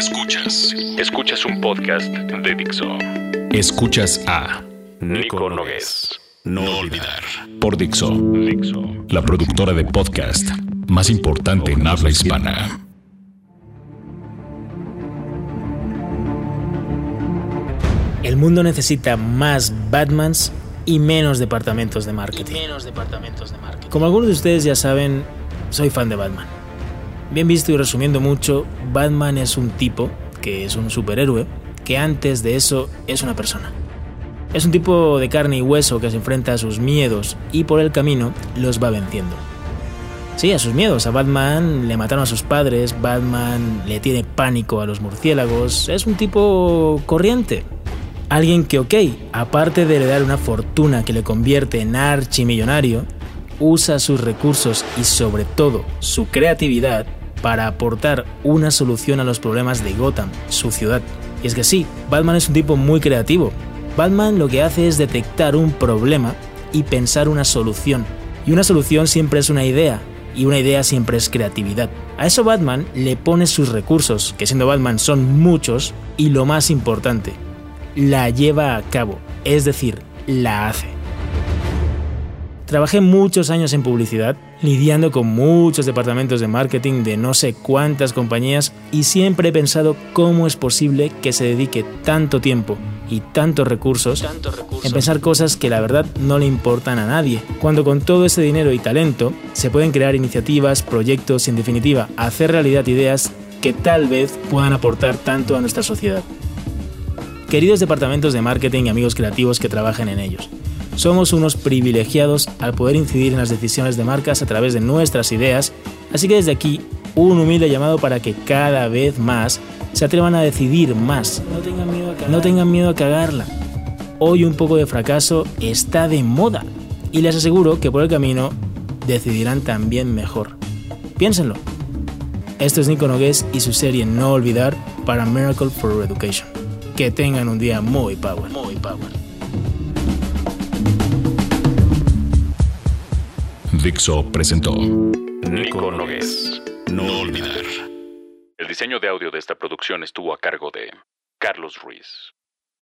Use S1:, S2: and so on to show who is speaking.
S1: Escuchas. Escuchas un podcast de Dixo. Escuchas a Nico Nogués. No olvidar. Por Dixo. Dixo. La productora de podcast más importante en habla hispana.
S2: El mundo necesita más Batmans y menos departamentos de marketing.
S3: menos departamentos de marketing.
S2: Como algunos de ustedes ya saben, soy fan de Batman. Bien visto y resumiendo mucho, Batman es un tipo, que es un superhéroe, que antes de eso es una persona. Es un tipo de carne y hueso que se enfrenta a sus miedos y por el camino los va venciendo. Sí, a sus miedos. A Batman le mataron a sus padres, Batman le tiene pánico a los murciélagos. Es un tipo corriente. Alguien que, ok, aparte de heredar una fortuna que le convierte en archimillonario, usa sus recursos y sobre todo su creatividad para aportar una solución a los problemas de Gotham, su ciudad. Y es que sí, Batman es un tipo muy creativo. Batman lo que hace es detectar un problema y pensar una solución. Y una solución siempre es una idea, y una idea siempre es creatividad. A eso Batman le pone sus recursos, que siendo Batman son muchos, y lo más importante, la lleva a cabo, es decir, la hace. Trabajé muchos años en publicidad, lidiando con muchos departamentos de marketing de no sé cuántas compañías y siempre he pensado cómo es posible que se dedique tanto tiempo y tantos recursos,
S3: recursos.
S2: en pensar cosas que la verdad no le importan a nadie, cuando con todo ese dinero y talento se pueden crear iniciativas, proyectos y en definitiva hacer realidad ideas que tal vez puedan aportar tanto a nuestra sociedad. Queridos departamentos de marketing y amigos creativos que trabajan en ellos, somos unos privilegiados al poder incidir en las decisiones de marcas a través de nuestras ideas, así que desde aquí un humilde llamado para que cada vez más se atrevan a decidir más.
S3: No tengan miedo a cagar.
S2: No tengan miedo a cagarla. Hoy un poco de fracaso está de moda y les aseguro que por el camino decidirán también mejor. Piénsenlo. Esto es Nico Nogués y su serie No Olvidar para Miracle for Education. Que tengan un día muy power.
S3: Muy power.
S1: Dixo presentó Nico Nogués. No olvidar. El diseño de audio de esta producción estuvo a cargo de Carlos Ruiz.